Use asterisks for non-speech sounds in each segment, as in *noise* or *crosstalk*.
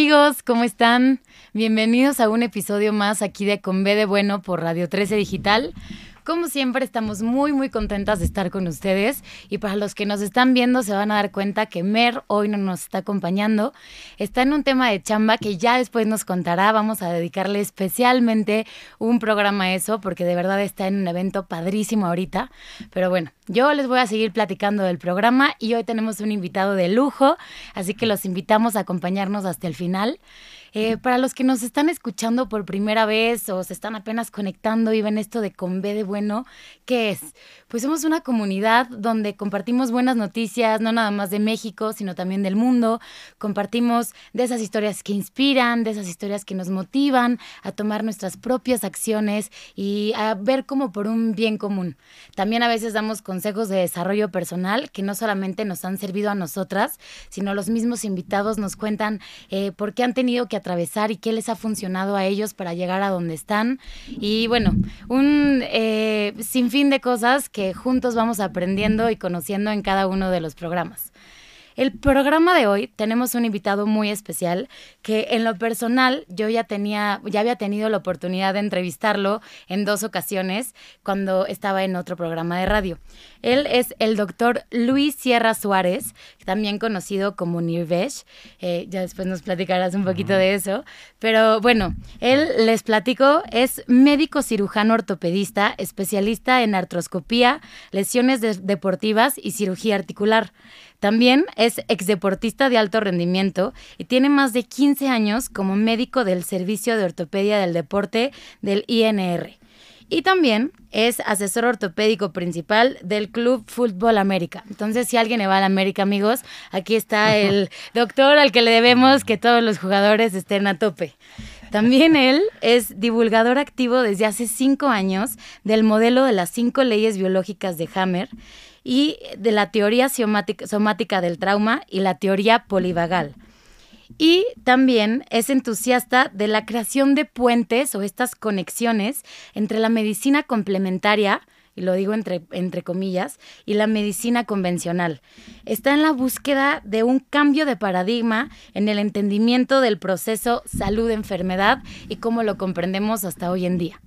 amigos? ¿Cómo están? Bienvenidos a un episodio más aquí de Con B de Bueno por Radio 13 Digital. Como siempre, estamos muy, muy contentas de estar con ustedes. Y para los que nos están viendo, se van a dar cuenta que Mer hoy no nos está acompañando. Está en un tema de chamba que ya después nos contará. Vamos a dedicarle especialmente un programa a eso, porque de verdad está en un evento padrísimo ahorita. Pero bueno, yo les voy a seguir platicando del programa y hoy tenemos un invitado de lujo, así que los invitamos a acompañarnos hasta el final. Eh, para los que nos están escuchando por primera vez o se están apenas conectando y ven esto de Con B de Bueno, ¿qué es? Pues somos una comunidad donde compartimos buenas noticias, no nada más de México, sino también del mundo. Compartimos de esas historias que inspiran, de esas historias que nos motivan a tomar nuestras propias acciones y a ver como por un bien común. También a veces damos consejos de desarrollo personal que no solamente nos han servido a nosotras, sino los mismos invitados nos cuentan eh, por qué han tenido que atravesar y qué les ha funcionado a ellos para llegar a donde están. Y bueno, un eh, sinfín de cosas que juntos vamos aprendiendo y conociendo en cada uno de los programas. El programa de hoy tenemos un invitado muy especial que en lo personal yo ya tenía, ya había tenido la oportunidad de entrevistarlo en dos ocasiones cuando estaba en otro programa de radio. Él es el doctor Luis Sierra Suárez, también conocido como Nirvesh. Eh, ya después nos platicarás un poquito de eso. Pero bueno, él les platico, es médico cirujano ortopedista, especialista en artroscopía, lesiones deportivas y cirugía articular. También es exdeportista de alto rendimiento y tiene más de 15 años como médico del Servicio de Ortopedia del Deporte del INR. Y también es asesor ortopédico principal del Club Fútbol América. Entonces, si alguien le va a la América, amigos, aquí está *laughs* el doctor al que le debemos que todos los jugadores estén a tope. También él es divulgador activo desde hace cinco años del modelo de las cinco leyes biológicas de Hammer y de la teoría somática, del trauma y la teoría polivagal. Y también es entusiasta de la creación de puentes o estas conexiones entre la medicina complementaria, y lo digo entre, entre comillas, y la medicina convencional. Está en la búsqueda de un cambio de paradigma en el entendimiento del proceso salud-enfermedad y cómo lo comprendemos hasta hoy en día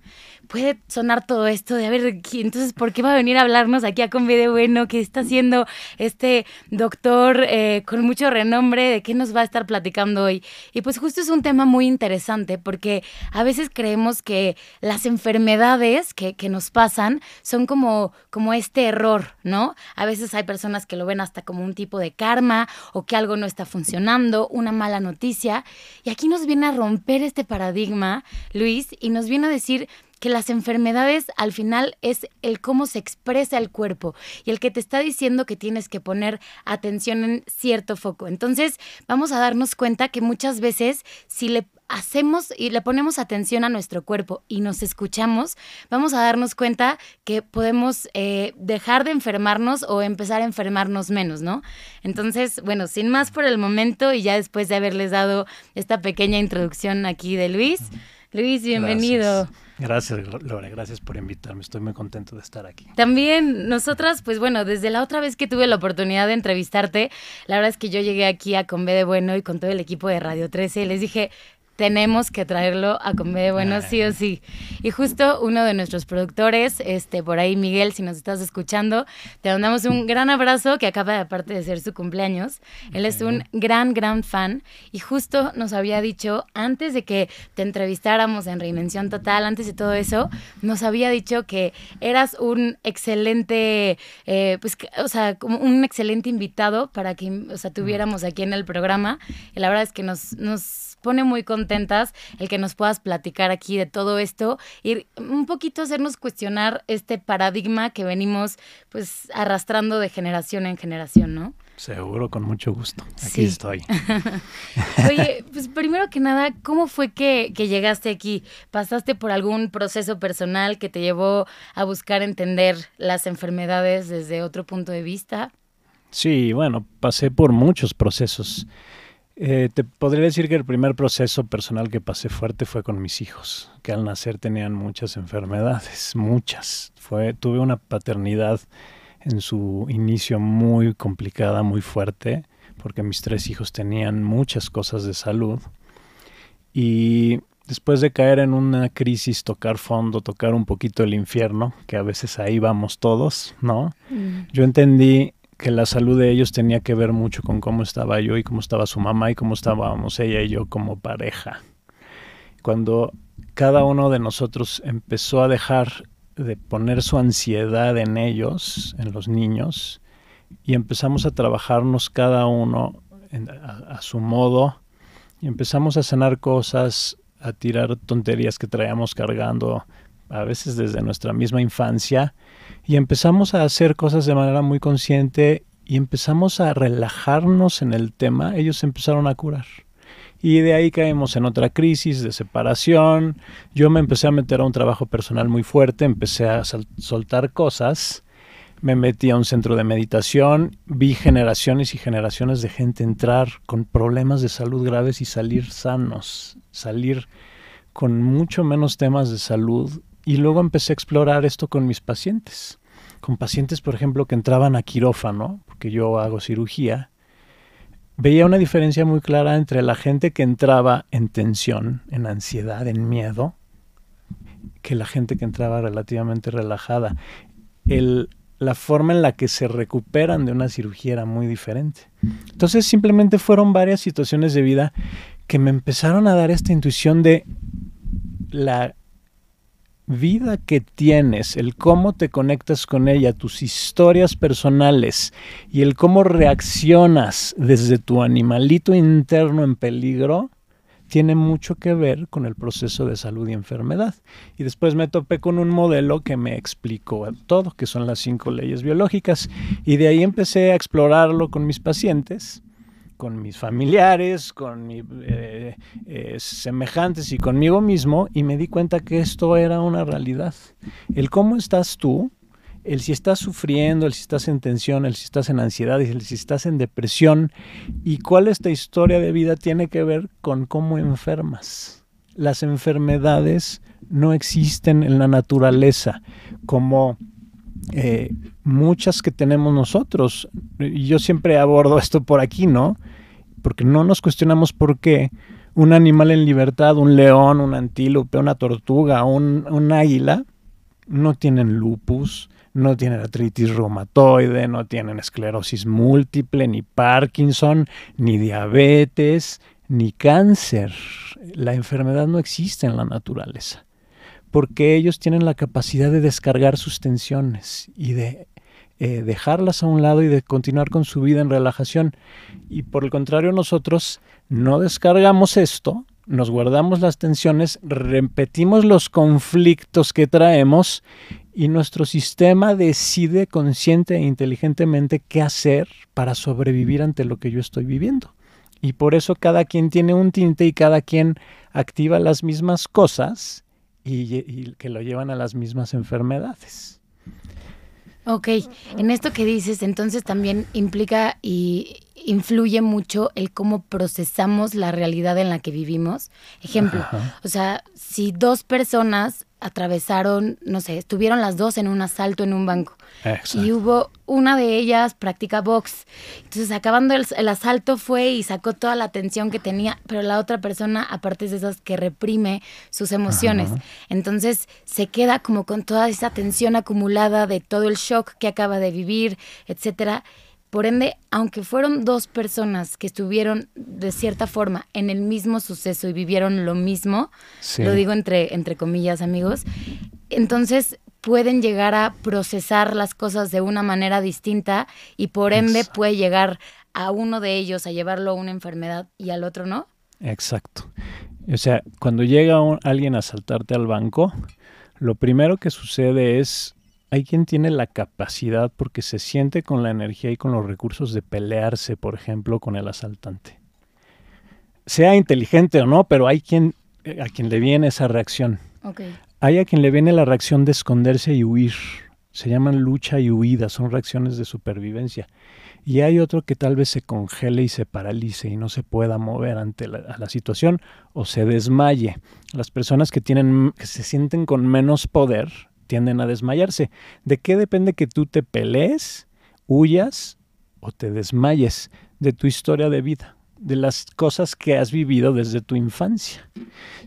puede sonar todo esto de, a ver, entonces, ¿por qué va a venir a hablarnos aquí a Convide Bueno? ¿Qué está haciendo este doctor eh, con mucho renombre? ¿De qué nos va a estar platicando hoy? Y pues justo es un tema muy interesante porque a veces creemos que las enfermedades que, que nos pasan son como, como este error, ¿no? A veces hay personas que lo ven hasta como un tipo de karma o que algo no está funcionando, una mala noticia. Y aquí nos viene a romper este paradigma, Luis, y nos viene a decir que las enfermedades al final es el cómo se expresa el cuerpo y el que te está diciendo que tienes que poner atención en cierto foco. Entonces, vamos a darnos cuenta que muchas veces si le hacemos y le ponemos atención a nuestro cuerpo y nos escuchamos, vamos a darnos cuenta que podemos eh, dejar de enfermarnos o empezar a enfermarnos menos, ¿no? Entonces, bueno, sin más por el momento y ya después de haberles dado esta pequeña introducción aquí de Luis. Luis, bienvenido. Gracias, Lore, gracias por invitarme. Estoy muy contento de estar aquí. También nosotras, pues bueno, desde la otra vez que tuve la oportunidad de entrevistarte, la verdad es que yo llegué aquí a Conve de Bueno y con todo el equipo de Radio 13 y les dije, tenemos que traerlo a Comedia Bueno sí o sí. Y justo uno de nuestros productores, este, por ahí Miguel, si nos estás escuchando, te mandamos un gran abrazo que acaba de aparte de ser su cumpleaños. Él es un gran, gran fan y justo nos había dicho, antes de que te entrevistáramos en Reinvención Total, antes de todo eso, nos había dicho que eras un excelente, eh, pues, o sea, como un excelente invitado para que, o sea, tuviéramos aquí en el programa. Y la verdad es que nos, nos pone muy contentas el que nos puedas platicar aquí de todo esto y un poquito hacernos cuestionar este paradigma que venimos pues arrastrando de generación en generación, ¿no? Seguro, con mucho gusto. Aquí estoy. *laughs* Oye, pues primero que nada, ¿cómo fue que, que, llegaste aquí? ¿Pasaste por algún proceso personal que te llevó a buscar entender las enfermedades desde otro punto de vista? Sí, bueno, pasé por muchos procesos. Eh, te podría decir que el primer proceso personal que pasé fuerte fue con mis hijos, que al nacer tenían muchas enfermedades, *laughs* muchas. Fue, tuve una paternidad en su inicio muy complicada, muy fuerte, porque mis tres hijos tenían muchas cosas de salud. y después de caer en una crisis, tocar fondo, tocar un poquito el infierno, que a veces ahí vamos todos, ¿no? Mm. Yo entendí que la salud de ellos tenía que ver mucho con cómo estaba yo y cómo estaba su mamá y cómo estábamos ella y yo como pareja. Cuando cada uno de nosotros empezó a dejar de poner su ansiedad en ellos, en los niños, y empezamos a trabajarnos cada uno a, su modo, y empezamos a sanar cosas, a tirar tonterías que traíamos cargando, a veces desde nuestra misma infancia, y empezamos a hacer cosas de manera muy consciente y empezamos a relajarnos en el tema, ellos empezaron a curar. Y de ahí caemos en otra crisis de separación. Yo me empecé a meter a un trabajo personal muy fuerte, empecé a soltar cosas, me metí a un centro de meditación, vi generaciones y generaciones de gente entrar con problemas de salud graves y salir sanos, salir con mucho menos temas de salud. Y luego empecé a explorar esto con mis pacientes. Con pacientes, por ejemplo, que entraban a quirófano, porque yo hago cirugía, veía una diferencia muy clara entre la gente que entraba en tensión, en ansiedad, en miedo, que la gente que entraba relativamente relajada. El, la forma en la que se recuperan de una cirugía era muy diferente. Entonces simplemente fueron varias situaciones de vida que me empezaron a dar esta intuición de la vida que tienes, el cómo te conectas con ella, tus historias personales y el cómo reaccionas desde tu animalito interno en peligro, tiene mucho que ver con el proceso de salud y enfermedad. Y después me topé con un modelo que me explicó todo, que son las cinco leyes biológicas. Y de ahí empecé a explorarlo con mis pacientes con mis familiares, con mis eh, eh, semejantes y conmigo mismo y me di cuenta que esto era una realidad. El cómo estás tú, el si estás sufriendo, el si estás en tensión, el si estás en ansiedad, el si estás en depresión y cuál esta historia de vida tiene que ver con cómo enfermas. Las enfermedades no existen en la naturaleza como eh, muchas que tenemos nosotros. Yo siempre abordo *laughs* esto por aquí, ¿no? porque no nos cuestionamos por qué un animal en libertad, un león, un antílope, una tortuga, un, un águila, no tienen lupus, no tienen artritis reumatoide, no tienen esclerosis múltiple, ni Parkinson, ni diabetes, ni cáncer. La enfermedad no existe en la naturaleza, porque ellos tienen la capacidad de descargar sus tensiones y de eh, dejarlas a un lado y de continuar con su vida en relajación. Y por el contrario, nosotros no descargamos esto, nos guardamos las tensiones, repetimos los conflictos que traemos y nuestro sistema decide consciente e inteligentemente qué hacer para sobrevivir ante lo que yo estoy viviendo. Y por eso cada quien tiene un tinte y cada quien activa las mismas cosas y que lo llevan a las mismas enfermedades. Ok, en esto que dices, entonces también implica y influye mucho el cómo procesamos la realidad en la que vivimos. Ejemplo, o sea, si dos personas atravesaron, no sé, estuvieron las dos en un asalto en un banco. Y hubo una de ellas practica box. Entonces, acabando el, asalto fue y sacó toda la atención que tenía, pero la otra persona, aparte de esas que reprime sus emociones. Entonces, se queda como con toda esa tensión acumulada de todo el shock que acaba de vivir, etcétera. Por ende, aunque fueron dos personas que estuvieron de cierta forma en el mismo suceso y vivieron lo mismo, lo digo entre, entre comillas amigos, entonces pueden llegar a procesar las cosas de una manera distinta y por ende puede llegar a uno de ellos a llevarlo a una enfermedad y al otro no. Exacto. O sea, cuando llega alguien a saltarte al banco, lo primero que sucede es hay quien tiene la capacidad porque se siente con la energía y con los recursos de pelearse, por ejemplo, con el asaltante. Sea inteligente o no, pero hay quien eh, a quien le viene esa reacción. Hay a quien le viene la reacción de esconderse y huir. Se llaman lucha y huida, son reacciones de supervivencia. Y hay otro que tal vez se congele y se paralice y no se pueda mover ante la, la situación o se desmaye. Las personas que tienen que se sienten con menos poder tienden a desmayarse. ¿De qué depende que tú te pelees, huyas o te desmayes? De tu historia de vida, de las cosas que has vivido desde tu infancia.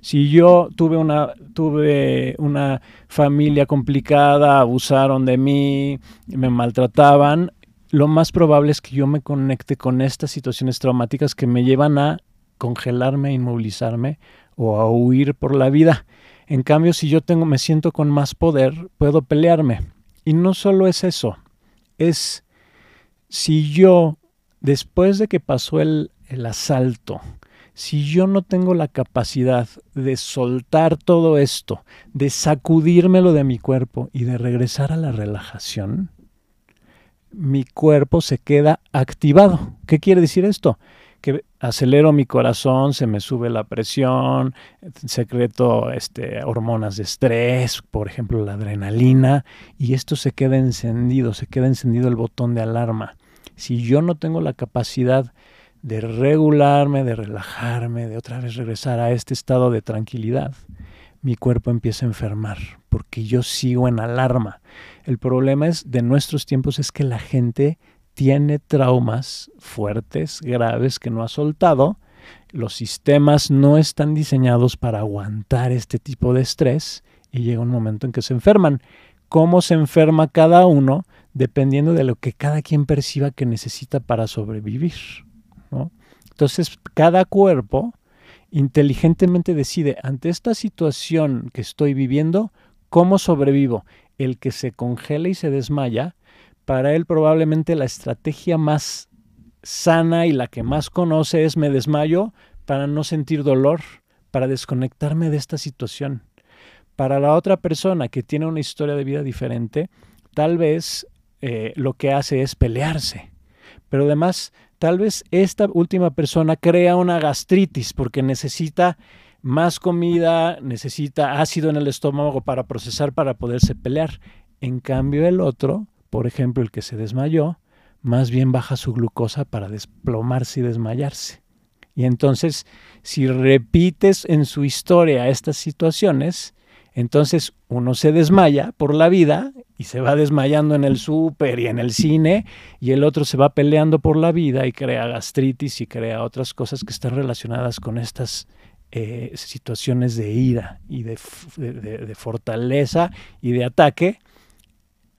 Si yo tuve una, tuve una familia complicada, abusaron de mí, me maltrataban, lo más probable es que yo me conecte con estas situaciones traumáticas que me llevan a congelarme, inmovilizarme o a huir por la vida. En cambio, si yo tengo, me siento con más poder, puedo pelearme. Y no solo es eso, es si yo, después de que pasó el, el asalto, si yo no tengo la capacidad de soltar todo esto, de sacudírmelo de mi cuerpo y de regresar a la relajación, mi cuerpo se queda activado. ¿Qué quiere decir esto? Que acelero mi corazón, se me sube la presión, secreto este, hormonas de estrés, por ejemplo la adrenalina, y esto se queda encendido, se queda encendido el botón de alarma. Si yo no tengo la capacidad de regularme, de relajarme, de otra vez regresar a este estado de tranquilidad, mi cuerpo empieza a enfermar porque yo sigo en alarma. El problema es de nuestros tiempos es que la gente tiene traumas fuertes, graves que no ha soltado. Los sistemas no están diseñados para aguantar este tipo de estrés y llega un momento en que se enferman. ¿Cómo se enferma cada uno? Dependiendo de lo que cada quien perciba que necesita para sobrevivir. Entonces, cada cuerpo inteligentemente decide ante esta situación que estoy viviendo, ¿cómo sobrevivo? El que se congela y se desmaya, para él probablemente la estrategia más sana y la que más conoce es me desmayo para no sentir dolor, para desconectarme de esta situación. Para la otra persona que tiene una historia de vida diferente, tal vez eh, lo que hace es pelearse. Pero además Tal vez esta última persona crea una gastritis porque necesita más comida, necesita ácido en el estómago para procesar para poderse pelear. En cambio el otro, por ejemplo el que se desmayó, más bien baja su glucosa para desplomarse y desmayarse. Y entonces, si repites en su historia estas situaciones, entonces uno se desmaya por la vida y se va desmayando en el súper y en el cine y el otro se va peleando por la vida y crea gastritis y crea otras cosas que están relacionadas con estas eh, situaciones de ira y de, de, fortaleza y de ataque,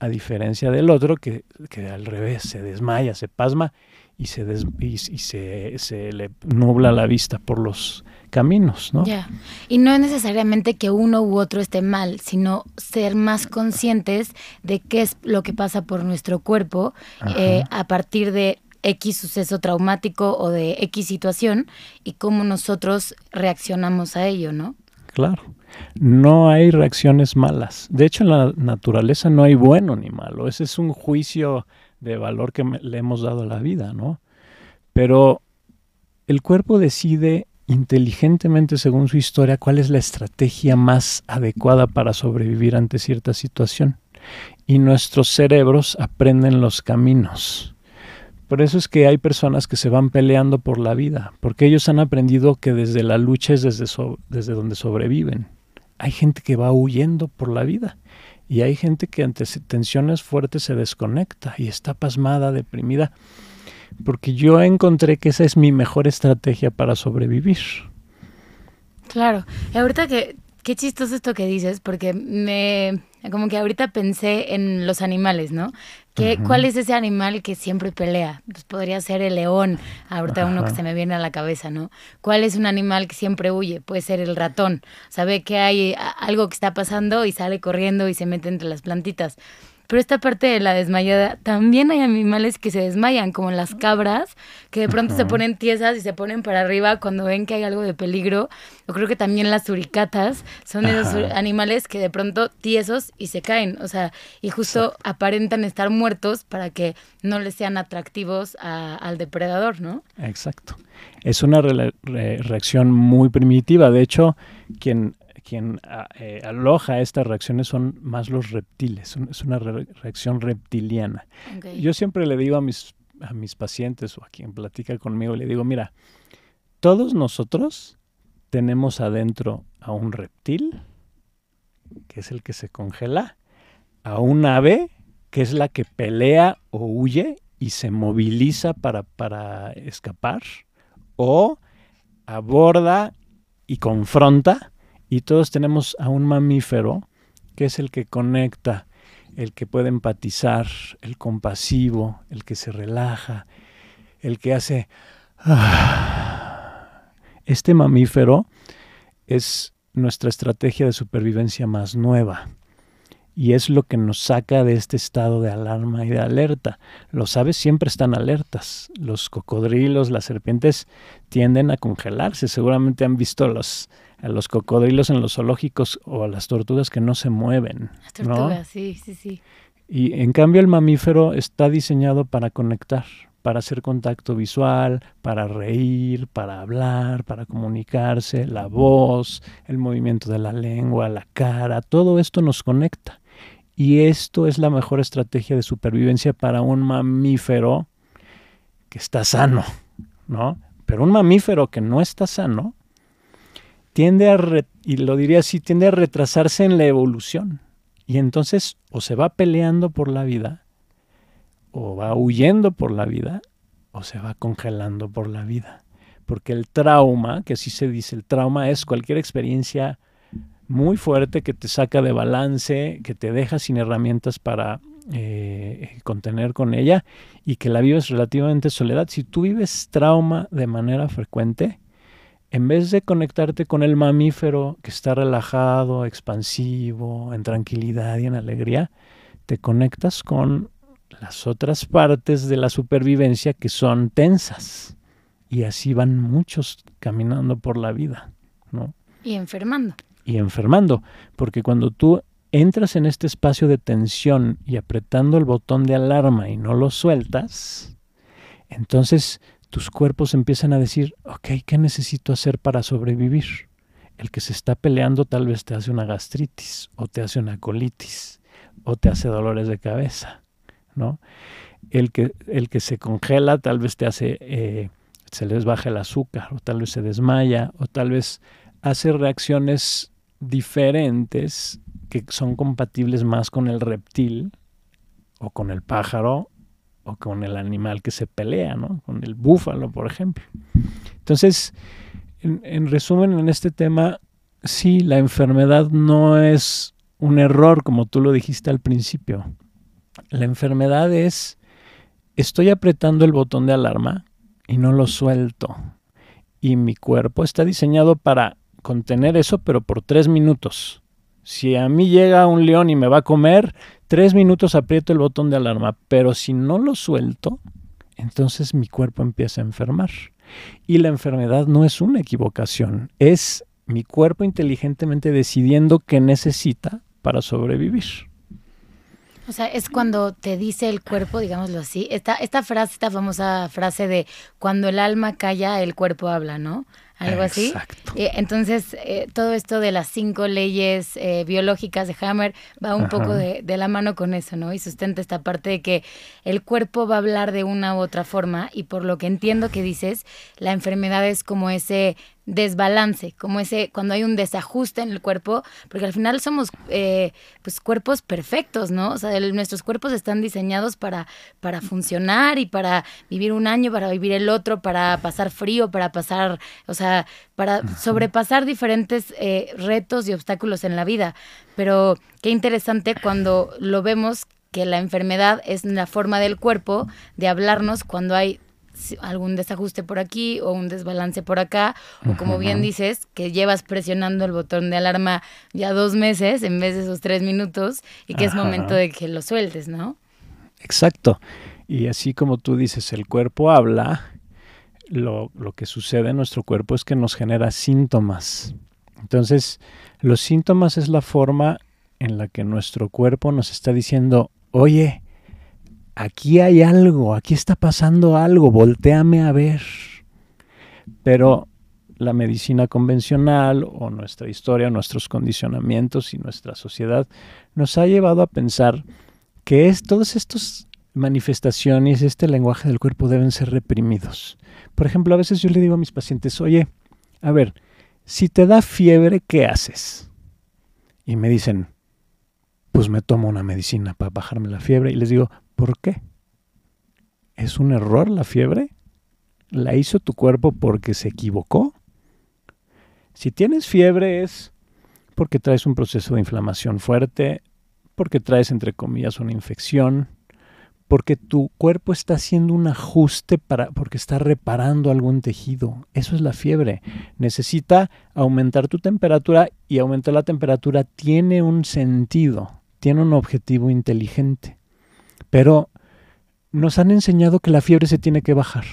a diferencia del otro que, que al revés se desmaya, se pasma y se, y, se, se, le nubla la vista por los caminos, ¿no? Ya. Y no es necesariamente que uno u otro esté mal, sino ser más conscientes de qué es lo que pasa por nuestro cuerpo eh, a partir de X suceso traumático o de X situación y cómo nosotros reaccionamos a ello, ¿no? Claro. No hay reacciones malas. De hecho, en la naturaleza no hay bueno ni malo. Ese es un juicio de valor que le hemos dado a la vida, ¿no? Pero el cuerpo decide inteligentemente según su historia cuál es la estrategia más adecuada para sobrevivir ante cierta situación. Y nuestros cerebros aprenden los caminos. Por eso es que hay personas que se van peleando por la vida, porque ellos han aprendido que desde la lucha es desde, desde donde sobreviven. Hay gente que va huyendo por la vida y hay gente que ante tensiones fuertes se desconecta y está pasmada, deprimida, porque yo encontré que esa es mi mejor estrategia para sobrevivir. Claro, y ahorita que, qué chistoso esto que dices, porque me, como que ahorita pensé en los animales, ¿no? ¿Cuál es ese animal que siempre pelea? Pues podría ser el león, ahorita uno que se me viene a la cabeza, ¿no? ¿Cuál es un animal que siempre huye? Puede ser el ratón. Sabe que hay algo que está pasando y sale corriendo y se mete entre las plantitas. Pero esta parte de la desmayada, también hay animales que se desmayan, como las cabras, que de pronto se ponen tiesas y se ponen para arriba cuando ven que hay algo de peligro. Yo creo que también las suricatas son esos animales que de pronto tiesos y se caen, o sea, y justo aparentan estar muertos para que no les sean atractivos al depredador, ¿no? Exacto. Es una reacción muy primitiva. De hecho, quien quien ah, eh, aloja estas reacciones son más los reptiles, es una reacción reptiliana. Yo siempre le digo a mis, a mis pacientes o a quien platica conmigo, le digo, mira, todos nosotros tenemos adentro a un reptil, que es el que se congela, a un ave, que es la que pelea o huye y se moviliza para, para escapar, o aborda y confronta y todos tenemos a un mamífero que es el que conecta, el que puede empatizar, el compasivo, el que se relaja, el que hace... Ah". Este mamífero es nuestra estrategia de supervivencia más nueva y es lo que nos saca de este estado de alarma y de alerta. Los aves siempre están alertas. Los cocodrilos, las serpientes tienden a congelarse. Seguramente han visto los, a los cocodrilos en los zoológicos o a las tortugas que no se mueven. Las tortugas, sí, sí, sí. Y en cambio el mamífero está diseñado para conectar, para hacer contacto visual, para reír, para hablar, para comunicarse, la voz, el movimiento de la lengua, la cara, todo esto nos conecta. Y esto es la mejor estrategia de supervivencia para un mamífero que está sano, ¿no? Pero un mamífero que no está sano tiende a, y lo diría así, tiende a retrasarse en la evolución. Y entonces o se va peleando por la vida, o va huyendo por la vida, o se va congelando por la vida. Porque el trauma, que así se dice, el trauma es cualquier experiencia muy fuerte que te saca de balance, que te deja sin herramientas para eh, contener con ella y que la vives relativamente soledad. Si tú vives trauma de manera frecuente, en vez de conectarte con el mamífero que está relajado, expansivo, en tranquilidad y en alegría, te conectas con las otras partes de la supervivencia que son tensas. Y así van muchos caminando por la vida, ¿no? Y enfermando y enfermando, porque cuando tú entras en este espacio de tensión y apretando el botón de alarma y no lo sueltas, entonces tus cuerpos empiezan a decir, ok, ¿qué necesito hacer para sobrevivir? El que se está peleando tal vez te hace una gastritis o te hace una colitis o te hace dolores de cabeza, ¿no? El que, el que se congela tal vez te hace, eh, se les baja el azúcar o tal vez se desmaya o tal vez hace reacciones diferentes que son compatibles más con el reptil o con el pájaro o con el animal que se pelea, ¿no? Con el búfalo, por ejemplo. Entonces, en, resumen, en este tema, sí, la enfermedad no es un error, como tú lo dijiste al principio. La enfermedad es, estoy apretando el botón de alarma y no lo suelto. Y mi cuerpo está diseñado para contener eso, pero por tres minutos. Si a mí llega un león y me va a comer, tres minutos aprieto el botón de alarma, pero si no lo suelto, entonces mi cuerpo empieza a enfermar. Y la enfermedad no es una equivocación, es mi cuerpo inteligentemente decidiendo qué necesita para sobrevivir. O sea, es cuando te dice el cuerpo, digámoslo así, esta, esta frase, esta famosa frase de cuando el alma calla, el cuerpo habla, ¿no? Algo así. Eh, entonces, eh, todo esto de las cinco leyes eh, biológicas de Hammer va un poco de, de, la mano con eso, ¿no? Y sustenta esta parte de que el cuerpo va a hablar de una u otra forma y por lo que entiendo que dices, la enfermedad es como ese desbalance, como ese, cuando hay un desajuste en el cuerpo, porque al final somos eh, pues cuerpos perfectos, ¿no? O sea, nuestros cuerpos están diseñados para, para funcionar y para vivir un año, para vivir el otro, para pasar frío, para pasar, o sea, para sobrepasar diferentes eh, retos y obstáculos en la vida. Pero qué interesante cuando lo vemos que la enfermedad es la forma del cuerpo de hablarnos cuando hay algún desajuste por aquí o un desbalance por acá, o como bien dices, que llevas presionando el botón de alarma ya dos meses en vez de esos tres minutos y que es momento de que lo sueltes, ¿no? Exacto. Y así como tú dices, el cuerpo habla, lo, lo que sucede en nuestro cuerpo es que nos genera síntomas. Entonces, los síntomas es la forma en la que nuestro cuerpo nos está diciendo, oye, aquí hay algo, aquí está pasando algo, volteame a ver. Pero la medicina convencional o nuestra historia, nuestros condicionamientos y nuestra sociedad nos ha llevado a pensar que es, todas estas manifestaciones, este lenguaje del cuerpo deben ser reprimidos. Por ejemplo, a veces yo le digo a mis pacientes, oye, a ver, si te da fiebre, ¿qué haces? Y me dicen, pues me tomo una medicina para bajarme la fiebre. Y les digo, ¿Por qué? ¿Es un error la fiebre? la hizo tu cuerpo porque se equivocó. Si tienes fiebre es porque traes un proceso de inflamación fuerte, porque traes, entre comillas, una infección, porque tu cuerpo está haciendo un ajuste para, porque está reparando algún tejido. Eso es la fiebre. Necesita aumentar tu temperatura y aumentar la temperatura tiene un sentido, tiene un objetivo inteligente. Pero nos han enseñado que la fiebre se tiene que bajar,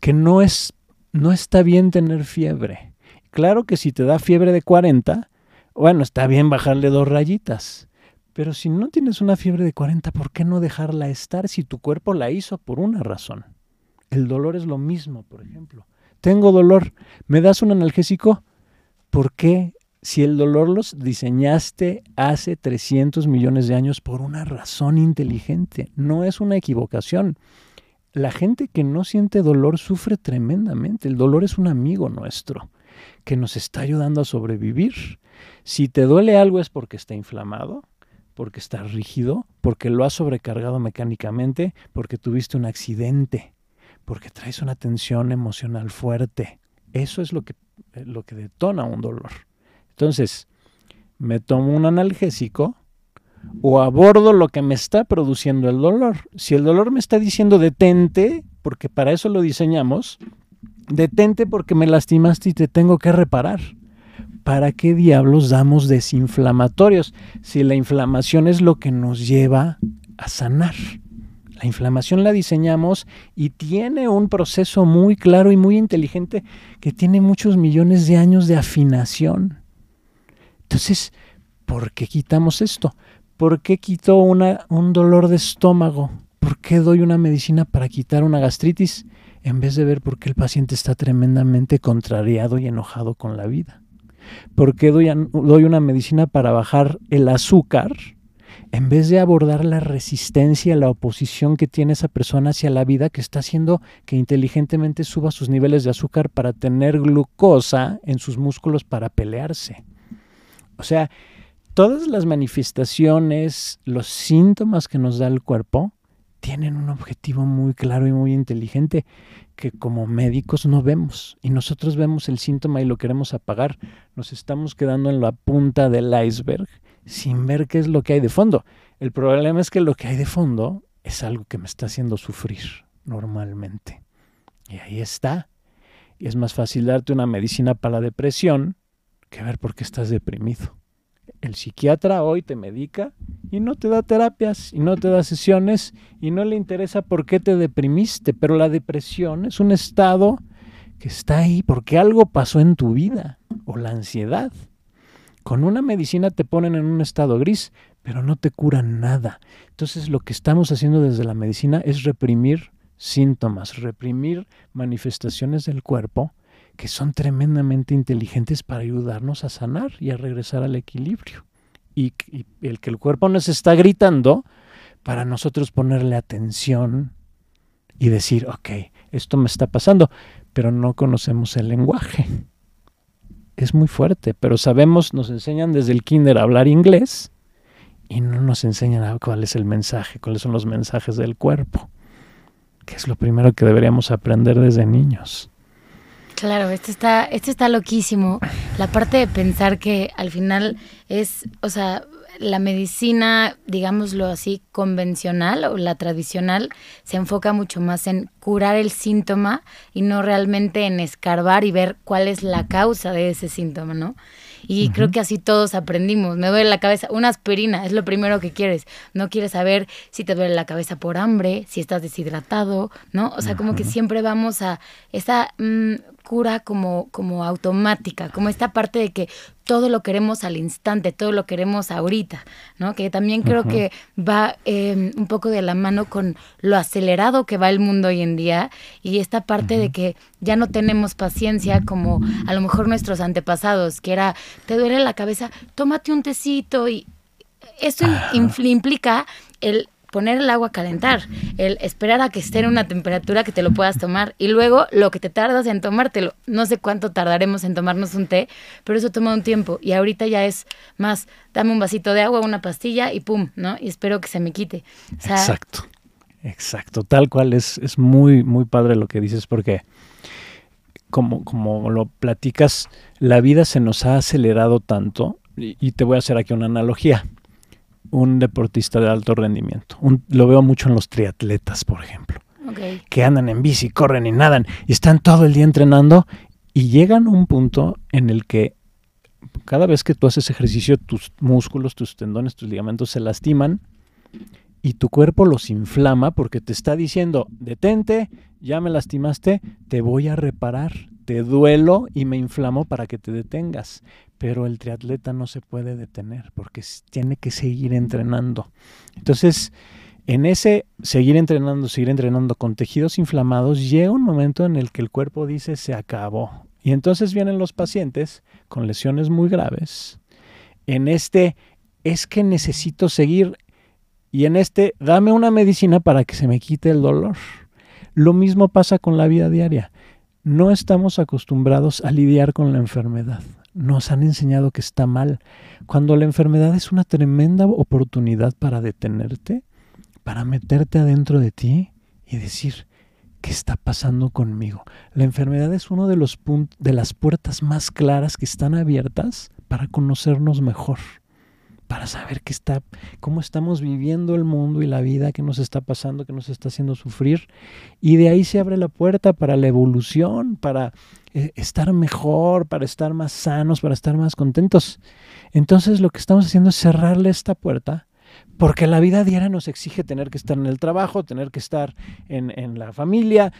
que no es no está bien tener fiebre. Claro que si te da fiebre de 40, bueno, está bien bajarle dos rayitas. Pero si no tienes una fiebre de 40, ¿por qué no dejarla estar si tu cuerpo la hizo por una razón? El dolor es lo mismo, por ejemplo. Tengo dolor, ¿me das un analgésico? ¿Por qué? Si el dolor los diseñaste hace 300 millones de años por una razón inteligente, no es una equivocación. La gente que no siente dolor sufre tremendamente. El dolor es un amigo nuestro que nos está ayudando a sobrevivir. Si te duele algo es porque está inflamado, porque está rígido, porque lo has sobrecargado mecánicamente, porque tuviste un accidente, porque traes una tensión emocional fuerte. Eso es lo que, eh, lo que detona un dolor. Entonces, me tomo un analgésico o abordo lo que me está produciendo el dolor. Si el dolor me está diciendo detente, porque para eso lo diseñamos, detente porque me lastimaste y te tengo que reparar. ¿para qué diablos damos desinflamatorios si la inflamación es lo que nos lleva a sanar? La inflamación la diseñamos y tiene un proceso muy claro y muy inteligente que tiene muchos millones de años de afinación. Entonces, ¿por qué quitamos esto? ¿Por qué quito una, un dolor de estómago? ¿Por qué doy una medicina para quitar una gastritis? En vez de ver por qué el paciente está tremendamente contrariado y enojado con la vida. ¿Por qué doy, una medicina para bajar el azúcar? En vez de abordar la resistencia, la oposición que tiene esa persona hacia la vida que está haciendo que inteligentemente suba sus niveles de azúcar para tener glucosa en sus músculos para pelearse. O sea, todas las manifestaciones, los síntomas que nos da el cuerpo, tienen un objetivo muy claro y muy inteligente que como médicos no vemos y nosotros vemos el síntoma y lo queremos apagar. Nos estamos quedando en la punta del iceberg sin ver qué es lo que hay de fondo. El problema es que lo que hay de fondo es algo que me está haciendo sufrir normalmente. Y ahí está. Y es más fácil darte una medicina para la depresión que ver por qué estás deprimido. El psiquiatra hoy te medica y no te da terapias y no te da sesiones y no le interesa por qué te deprimiste, pero la depresión es un estado que está ahí porque algo pasó en tu vida o la ansiedad. Con una medicina te ponen en un estado gris, pero no te curan nada. Entonces lo que estamos haciendo desde la medicina es reprimir síntomas, reprimir manifestaciones del cuerpo que son tremendamente inteligentes para ayudarnos a sanar y a regresar al equilibrio. Y, el que el cuerpo nos está gritando para nosotros ponerle atención y decir, ok, esto me está pasando, pero no conocemos el lenguaje. Es muy fuerte, pero sabemos, nos enseñan desde el kinder a hablar inglés y no nos enseñan cuál es el mensaje, cuáles son los mensajes del cuerpo, que es lo primero que deberíamos aprender desde niños. Claro, esto está, esto está loquísimo. La parte de pensar que al final es, o sea, la medicina, digámoslo así, convencional o la tradicional, se enfoca mucho más en curar el síntoma y no realmente en escarbar y ver cuál es la causa de ese síntoma, ¿no? Y creo que así todos aprendimos. Me duele la cabeza, una aspirina es lo primero que quieres. No quieres saber si te duele la cabeza por hambre, si estás deshidratado, ¿no? O sea, como que siempre vamos a esa mm, cura como, como automática, como esta parte de que todo lo queremos al instante, todo lo queremos ahorita, ¿no? Que también creo que va em, un poco de la mano con lo acelerado que va el mundo hoy en día y esta parte de que ya no tenemos paciencia como a lo mejor nuestros antepasados, que era, te duele la cabeza, tómate un tecito y esto implica el poner el agua a calentar, el esperar a que esté en una temperatura que te lo puedas tomar y luego lo que te tardas en tomártelo. No sé cuánto tardaremos en tomarnos un té, pero eso toma un tiempo y ahorita ya es más, dame un vasito de agua, una pastilla y pum, ¿no? Y espero que se me quite. Exacto. exacto, tal cual es, es muy, muy padre lo que dices porque como, como lo platicas, la vida se nos ha acelerado tanto y, te voy a hacer aquí una analogía. Un deportista de alto rendimiento, lo veo mucho en los triatletas, por ejemplo, que andan en bici, corren y nadan y están todo el día entrenando y llegan a un punto en el que cada vez que tú haces ejercicio, tus músculos, tus tendones, tus ligamentos se lastiman y tu cuerpo los inflama porque te está diciendo, detente, ya me lastimaste, te voy a reparar, te duelo y me inflamo para que te detengas. Pero el triatleta no se puede detener porque tiene que seguir entrenando. Entonces, en ese seguir entrenando, seguir entrenando con tejidos inflamados, llega un momento en el que el cuerpo dice se acabó. Y entonces vienen los pacientes con lesiones muy graves. En este es que necesito seguir y en este, dame una medicina para que se me quite el dolor. Lo mismo pasa con la vida diaria. No estamos acostumbrados a lidiar con la enfermedad. Nos han enseñado que está mal. Cuando la enfermedad es una tremenda oportunidad para detenerte, para meterte adentro de ti y decir, ¿qué está pasando conmigo? La enfermedad es uno de de las puertas más claras que están abiertas para conocernos mejor para saber qué está, cómo estamos viviendo el mundo y la vida, qué nos está pasando, qué nos está haciendo sufrir. Y de ahí se abre la puerta para la evolución, para eh, estar mejor, para estar más sanos, para estar más contentos. Entonces lo que estamos haciendo es cerrarle esta puerta porque la vida diaria nos exige tener que estar en el trabajo, tener que estar en, en la familia.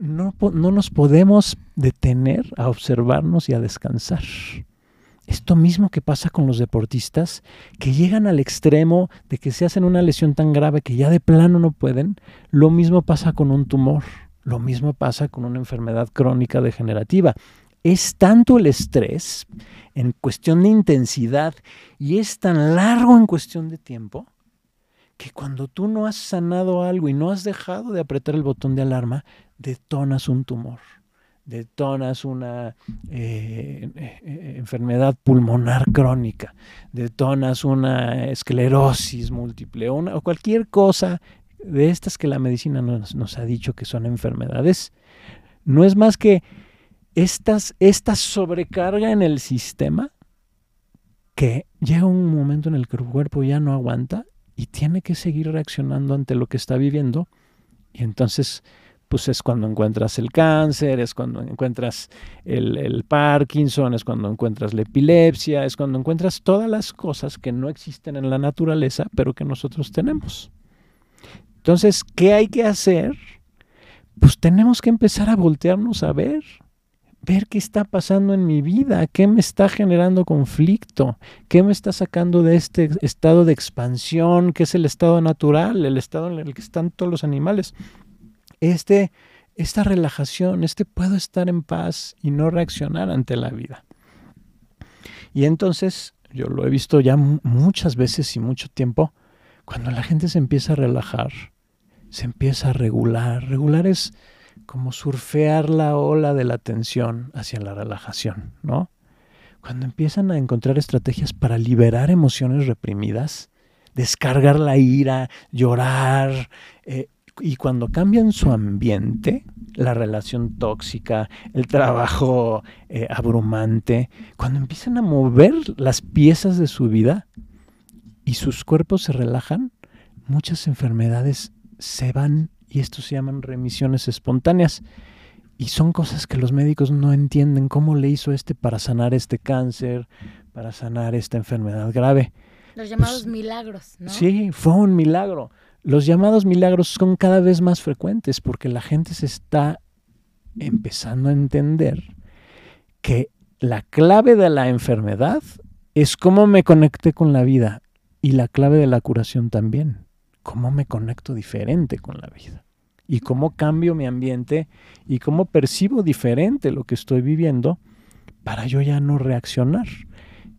No, no nos podemos detener a observarnos y a descansar. Esto mismo que pasa con los deportistas, que llegan al extremo de que se hacen una lesión tan grave que ya de plano no pueden, lo mismo pasa con un tumor, lo mismo pasa con una enfermedad crónica degenerativa. Es tanto el estrés en cuestión de intensidad y es tan largo en cuestión de tiempo que cuando tú no has sanado algo y no has dejado de apretar el botón de alarma, detonas un tumor detonas una eh, eh, enfermedad pulmonar crónica, detonas una esclerosis múltiple o cualquier cosa de estas que la medicina nos, nos, ha dicho que son enfermedades, no es más que estas, esta sobrecarga en el sistema que llega un momento en el que el cuerpo ya no aguanta y tiene que seguir reaccionando ante lo que está viviendo y entonces pues es cuando encuentras el cáncer, es cuando encuentras el, Parkinson, es cuando encuentras la epilepsia, es cuando encuentras todas las cosas que no existen en la naturaleza, pero que nosotros tenemos. Entonces, ¿qué hay que hacer? Pues tenemos que empezar a voltearnos a ver, ver qué está pasando en mi vida, qué me está generando conflicto, qué me está sacando de este estado de expansión, que es el estado natural, el estado en el que están todos los animales este, esta relajación, este puedo estar en paz y no reaccionar ante la vida. Y entonces, yo lo he visto ya muchas veces y mucho tiempo, cuando la gente se empieza a relajar, se empieza a regular. Regular es como surfear la ola de la tensión hacia la relajación, ¿no? Cuando empiezan a encontrar estrategias para liberar emociones reprimidas, descargar la ira, llorar, eh, y cuando cambian su ambiente, la relación tóxica, el trabajo eh, abrumante, cuando empiezan a mover las piezas de su vida y sus cuerpos se relajan, muchas enfermedades se van y esto se llaman remisiones espontáneas. Y son cosas que los médicos no entienden cómo le hizo este para sanar este cáncer, para sanar esta enfermedad grave. Los llamados pues, milagros, ¿no? Sí, fue un milagro. Los llamados milagros son cada vez más frecuentes porque la gente se está empezando a entender que la clave de la enfermedad es cómo me conecté con la vida y la clave de la curación también, cómo me conecto diferente con la vida y cómo cambio mi ambiente y cómo percibo diferente lo que estoy viviendo para yo ya no reaccionar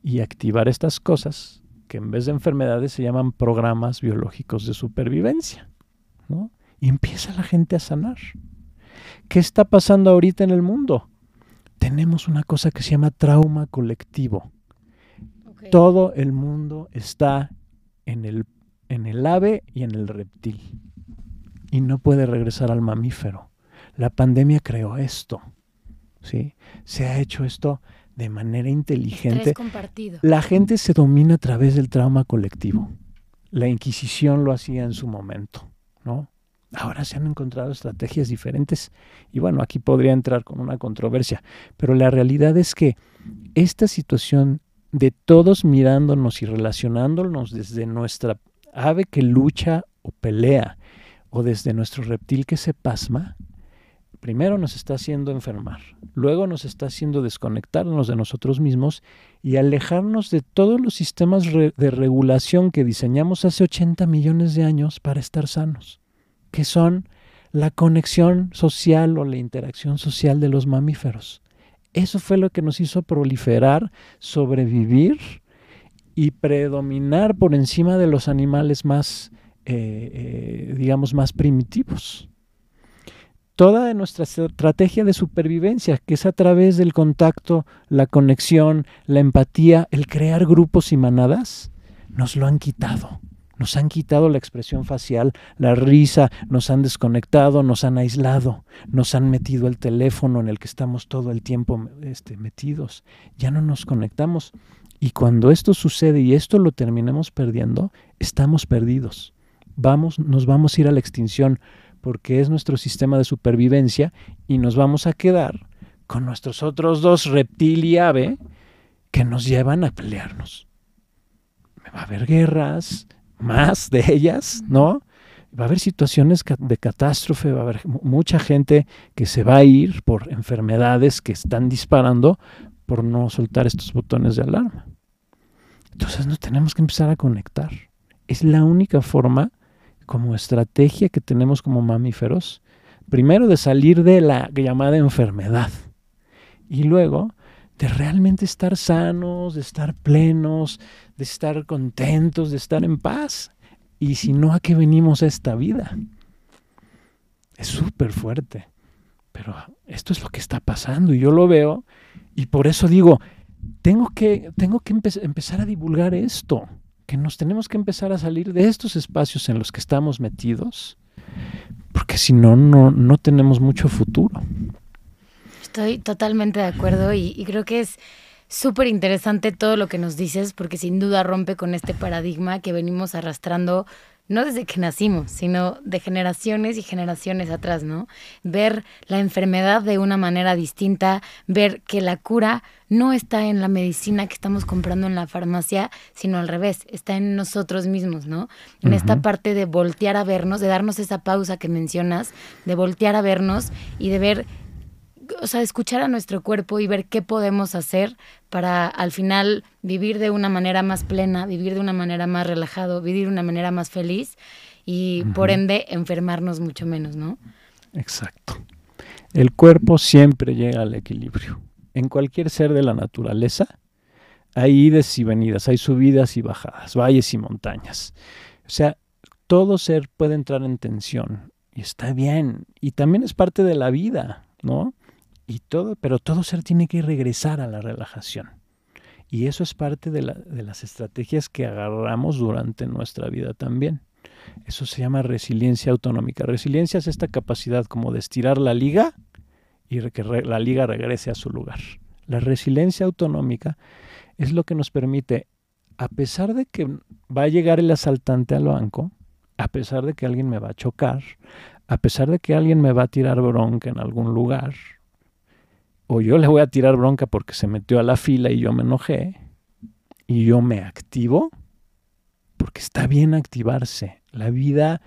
y activar estas cosas que en vez de enfermedades se llaman programas biológicos de supervivencia. ¿no? Y empieza la gente a sanar. ¿Qué está pasando ahorita en el mundo? Tenemos una cosa que se llama trauma colectivo. Todo el mundo está en el, en el ave y en el reptil. y no puede regresar al mamífero. La pandemia creó esto. ¿sí? Se ha hecho esto de manera inteligente. La gente se domina a través del trauma colectivo. La Inquisición lo hacía en su momento, ¿no? Ahora se han encontrado estrategias diferentes y bueno, aquí podría entrar con una controversia, pero la realidad es que esta situación de todos mirándonos y relacionándonos desde nuestra ave que lucha o pelea o desde nuestro reptil que se pasma, primero nos está haciendo enfermar, luego nos está haciendo desconectarnos de nosotros mismos y alejarnos de todos los sistemas de regulación que diseñamos hace 80 millones de años para estar sanos, que son la conexión social o la interacción social de los mamíferos. Eso fue lo que nos hizo proliferar, sobrevivir y predominar por encima de los animales más, eh, eh, digamos, más primitivos toda nuestra estrategia de supervivencia, que es a través del contacto, la conexión, la empatía, el crear grupos y manadas, nos lo han quitado. Nos han quitado la expresión facial, la risa, nos han desconectado, nos han aislado, nos han metido el teléfono en el que estamos todo el tiempo este, metidos. Ya no nos conectamos. Y cuando esto sucede y esto lo terminemos perdiendo, estamos perdidos. Vamos, nos vamos a ir a la extinción porque es nuestro sistema de supervivencia y nos vamos a quedar con nuestros otros dos, reptil y ave, que nos llevan a pelearnos. Va a haber guerras, más de ellas, ¿no? Va a haber situaciones de catástrofe, va a haber mucha gente que se va a ir por enfermedades que están disparando por no soltar estos botones de alarma. Entonces nos tenemos que empezar a conectar. Es la única forma como estrategia que tenemos como mamíferos, primero de salir de la llamada enfermedad y luego de realmente estar sanos, de estar plenos, de estar contentos, de estar en paz. Y si no, ¿a qué venimos a esta vida? Es súper fuerte. Pero esto es lo que está pasando y yo lo veo y por eso digo, tengo que, tengo que empezar a divulgar esto que nos tenemos que empezar a salir de estos espacios en los que estamos metidos, porque si no, no, tenemos mucho futuro. Estoy totalmente de acuerdo y, y creo que es súper interesante todo lo que nos dices, porque sin duda rompe con este paradigma que venimos arrastrando no desde que nacimos, sino de generaciones y generaciones atrás, ¿no? Ver la enfermedad de una manera distinta, ver que la cura no está en la medicina que estamos comprando en la farmacia, sino al revés, está en nosotros mismos, ¿no? En esta parte de voltear a vernos, de darnos esa pausa que mencionas, de voltear a vernos y de ver o sea, escuchar a nuestro cuerpo y ver qué podemos hacer para al final vivir de una manera más plena, vivir de una manera más relajado, vivir de una manera más feliz y por ende enfermarnos mucho menos, ¿no? Exacto. El cuerpo siempre llega al equilibrio. En cualquier ser de la naturaleza hay idas y venidas, hay subidas y bajadas, valles y montañas. O sea, todo ser puede entrar en tensión y está bien. Y también es parte de la vida, ¿no? Y todo, pero todo ser tiene que regresar a la relajación. Y eso es parte de, las estrategias que agarramos durante nuestra vida también. Eso se llama resiliencia autonómica. Resiliencia es esta capacidad como de estirar la liga y que la liga regrese a su lugar. La resiliencia autonómica es lo que nos permite, a pesar de que va a llegar el asaltante al banco, a pesar de que alguien me va a chocar, a pesar de que alguien me va a tirar bronca en algún lugar, o yo le voy a tirar bronca porque se metió a la fila y yo me enojé, y yo me activo, porque está bien activarse. La vida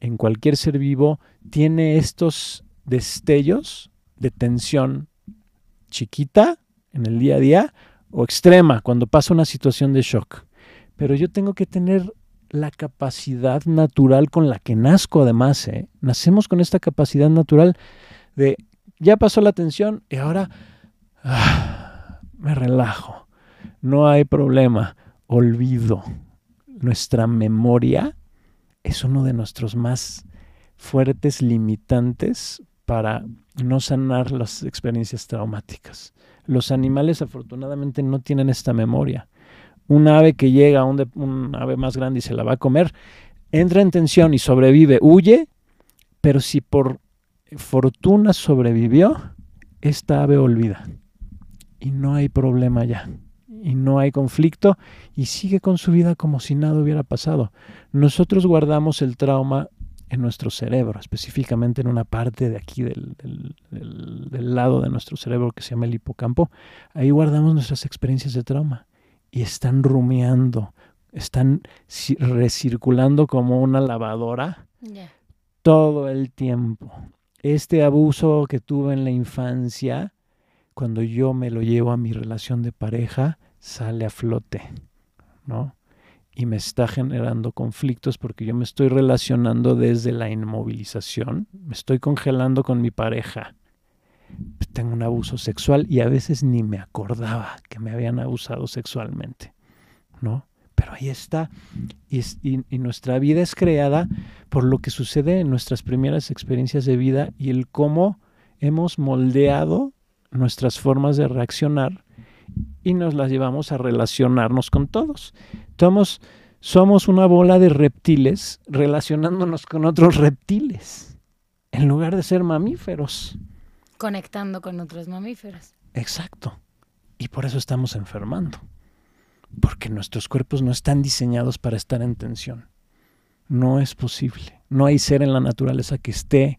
en cualquier ser vivo tiene estos destellos de tensión chiquita en el día a día o extrema cuando pasa una situación de shock. Pero yo tengo que tener la capacidad natural con la que nazco además. ¿eh? Nacemos con esta capacidad natural de ya pasó la tensión y ahora ah, me relajo. No hay problema. Olvido. Nuestra memoria es uno de nuestros más fuertes limitantes para no sanar las experiencias traumáticas. Los animales afortunadamente no tienen esta memoria. Un ave que llega, un, un ave más grande y se la va a comer, entra en tensión y sobrevive, huye, Pero si por fortuna sobrevivió, esta ave olvida. Y no hay problema ya. Y no hay conflicto y sigue con su vida como si nada hubiera pasado. Nosotros guardamos el trauma en nuestro cerebro, específicamente en una parte de aquí del, del, lado de nuestro cerebro que se llama el hipocampo. Ahí guardamos nuestras experiencias de trauma y están rumiando, están recirculando como una lavadora todo el tiempo. Este abuso que tuve en la infancia, cuando yo me lo llevo a mi relación de pareja, sale a flote, ¿no? Y me está generando conflictos porque yo me estoy relacionando desde la inmovilización, me estoy congelando con mi pareja. Tengo un abuso sexual y a veces ni me acordaba que me habían abusado sexualmente, ¿no? Pero ahí está. Y, y, nuestra vida es creada por lo que sucede en nuestras primeras experiencias de vida y el cómo hemos moldeado nuestras formas de reaccionar y nos las llevamos a relacionarnos con todos. Somos, somos una bola de reptiles relacionándonos con otros reptiles en lugar de ser mamíferos. Conectando con otros mamíferos. Exacto. Y por eso estamos enfermando porque nuestros cuerpos no están diseñados para estar en tensión. No es posible. No hay ser en la naturaleza que esté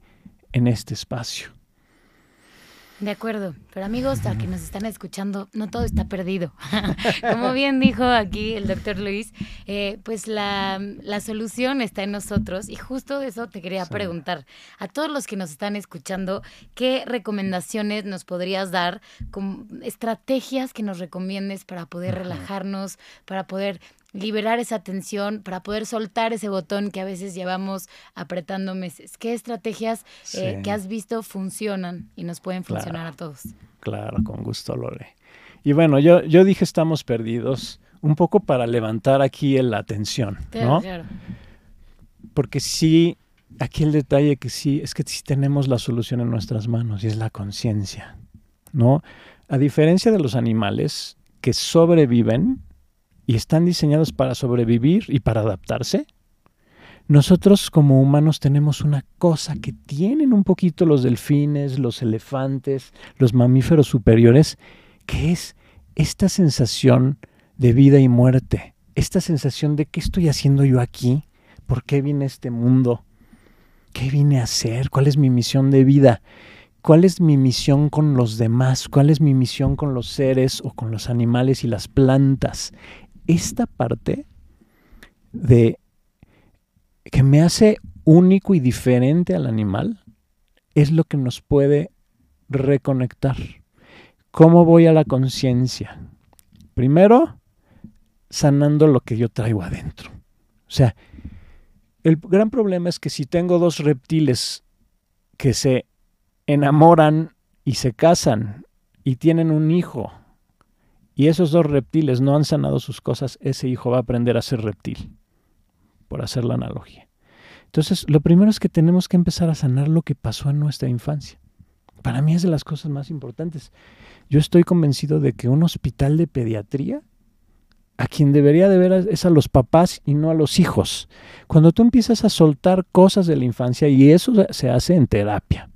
en este espacio. De acuerdo, pero amigos, a que nos están escuchando, no todo está perdido. *laughs* Como bien dijo aquí el doctor Luis, eh, pues la, solución está en nosotros y justo de eso te quería preguntar. A todos los que nos están escuchando, ¿qué recomendaciones nos podrías dar, como estrategias que nos recomiendes para poder relajarnos, para poder liberar esa tensión, para poder soltar ese botón que a veces llevamos apretando meses. ¿Qué estrategias eh, que has visto funcionan y nos pueden funcionar a todos? Claro, con gusto, Lore. Y bueno, yo, yo dije estamos perdidos un poco para levantar aquí la atención, ¿no? Claro. Porque sí, aquí el detalle que sí, es que sí tenemos la solución en nuestras manos y es la conciencia, ¿no? A diferencia de los animales que sobreviven, y están diseñados para sobrevivir y para adaptarse, nosotros como humanos tenemos una cosa que tienen un poquito los delfines, los elefantes, los mamíferos superiores, que es esta sensación de vida y muerte, esta sensación de qué estoy haciendo yo aquí, por qué vine a este mundo, qué vine a hacer, cuál es mi misión de vida, cuál es mi misión con los demás, cuál es mi misión con los seres o con los animales y las plantas esta parte de que me hace único y diferente al animal es lo que nos puede reconectar. ¿Cómo voy a la conciencia? Primero, sanando lo que yo traigo adentro. O sea, el gran problema es que si tengo dos reptiles que se enamoran y se casan y tienen un hijo y esos dos reptiles no han sanado sus cosas, ese hijo va a aprender a ser reptil, por hacer la analogía. Entonces, lo primero es que tenemos que empezar a sanar lo que pasó en nuestra infancia. Para mí es de las cosas más importantes. Yo estoy convencido de que un hospital de pediatría, a quien debería de ver es a los papás y no a los hijos. Cuando tú empiezas a soltar cosas de la infancia, y eso se hace en terapia.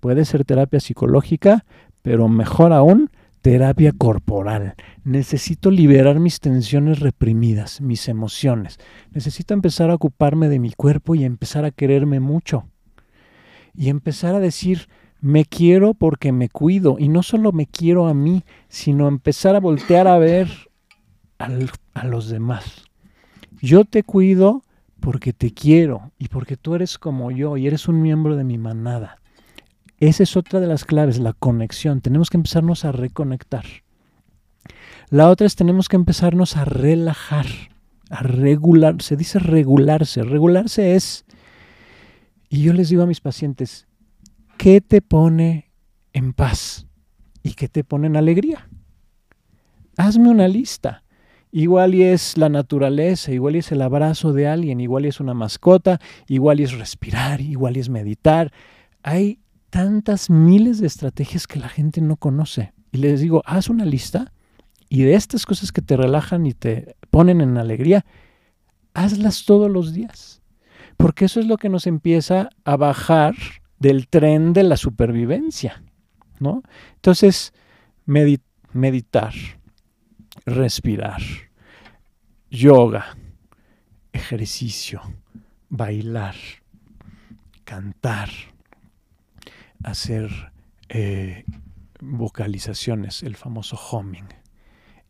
Puede ser terapia psicológica, pero mejor aún, terapia corporal. Necesito liberar mis tensiones reprimidas, mis emociones. Necesito empezar a ocuparme de mi cuerpo y empezar a quererme mucho. Y empezar a decir, me quiero porque me cuido. Y no solo me quiero a mí, sino empezar a voltear a ver a los demás. Yo te cuido porque te quiero y porque tú eres como yo y eres un miembro de mi manada. Esa es otra de las claves, la conexión. Tenemos que empezarnos a reconectar. La otra es tenemos que empezarnos a relajar, a regular. Se dice regularse. Regularse es, y yo les digo a mis pacientes, ¿qué te pone en paz y qué te pone en alegría? Hazme una lista. Igual y es la naturaleza, igual y es el abrazo de alguien, igual y es una mascota, igual y es respirar, igual y es meditar. Hay tantas miles de estrategias que la gente no conoce. Y les digo, haz una lista y de estas cosas que te relajan y te ponen en alegría, hazlas todos los días. porque eso es lo que nos empieza a bajar del tren de la supervivencia, ¿no? Entonces, meditar, respirar, yoga, ejercicio, bailar, cantar, hacer eh, vocalizaciones, el famoso humming,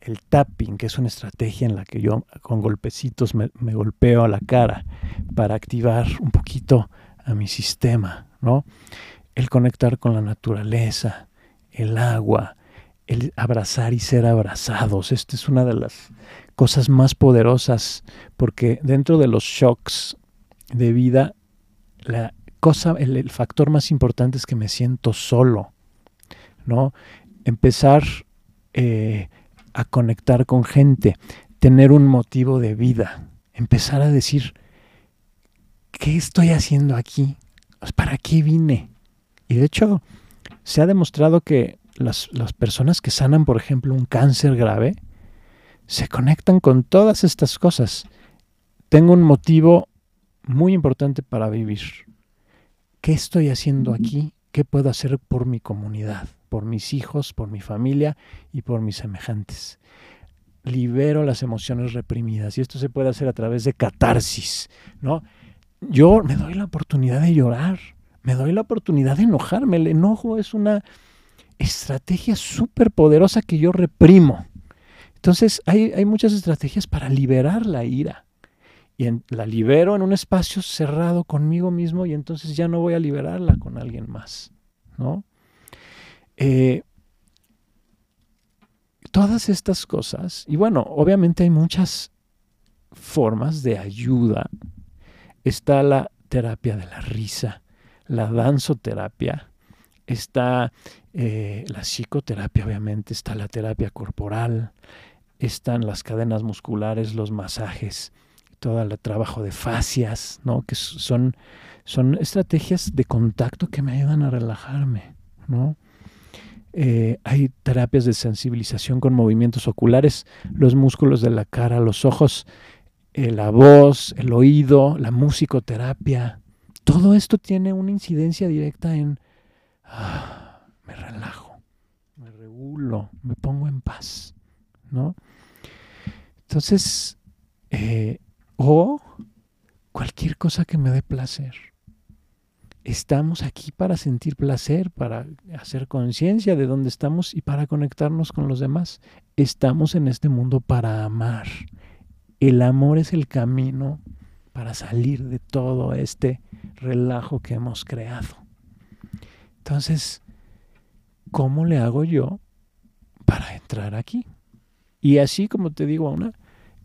el tapping, que es una estrategia en la que yo con golpecitos me, golpeo a la cara para activar un poquito a mi sistema, ¿no? El conectar con la naturaleza, el agua, el abrazar y ser abrazados. Esta es una de las cosas más poderosas porque dentro de los shocks de vida, la cosa, el, factor más importante es que me siento solo, ¿no? Empezar eh, a conectar con gente, tener un motivo de vida, empezar a decir, ¿qué estoy haciendo aquí? ¿Para qué vine? Y de hecho, se ha demostrado que las, las personas que sanan, por ejemplo, un cáncer grave, se conectan con todas estas cosas. Tengo un motivo muy importante para vivir. ¿Qué estoy haciendo aquí? ¿Qué puedo hacer por mi comunidad? por mis hijos, por mi familia y por mis semejantes. Libero las emociones reprimidas y esto se puede hacer a través de catarsis, ¿no? Yo me doy la oportunidad de llorar, me doy la oportunidad de enojarme. El enojo es una estrategia súper poderosa que yo reprimo. Entonces hay, hay, muchas estrategias para liberar la ira. Y la libero en un espacio cerrado conmigo mismo y entonces ya no voy a liberarla con alguien más. ¿no? Eh, todas estas cosas, y bueno, obviamente hay muchas formas de ayuda. Está la terapia de la risa, la danzoterapia, está eh, la psicoterapia, obviamente, está la terapia corporal, están las cadenas musculares, los masajes, todo el trabajo de fascias, ¿no? que son, son estrategias de contacto que me ayudan a relajarme. ¿no? Eh, hay terapias de sensibilización con movimientos oculares, los músculos de la cara, los ojos, eh, la voz, el oído, la musicoterapia. Todo esto tiene una incidencia directa en ah, me relajo, me regulo, me pongo en paz, ¿no? Entonces, eh, o cualquier cosa que me dé placer estamos aquí para sentir placer, para hacer conciencia de dónde estamos y para conectarnos con los demás. Estamos en este mundo para amar. El amor es el camino para salir de todo este relajo que hemos creado. Entonces, ¿cómo le hago yo para entrar aquí? Y así como te digo, una,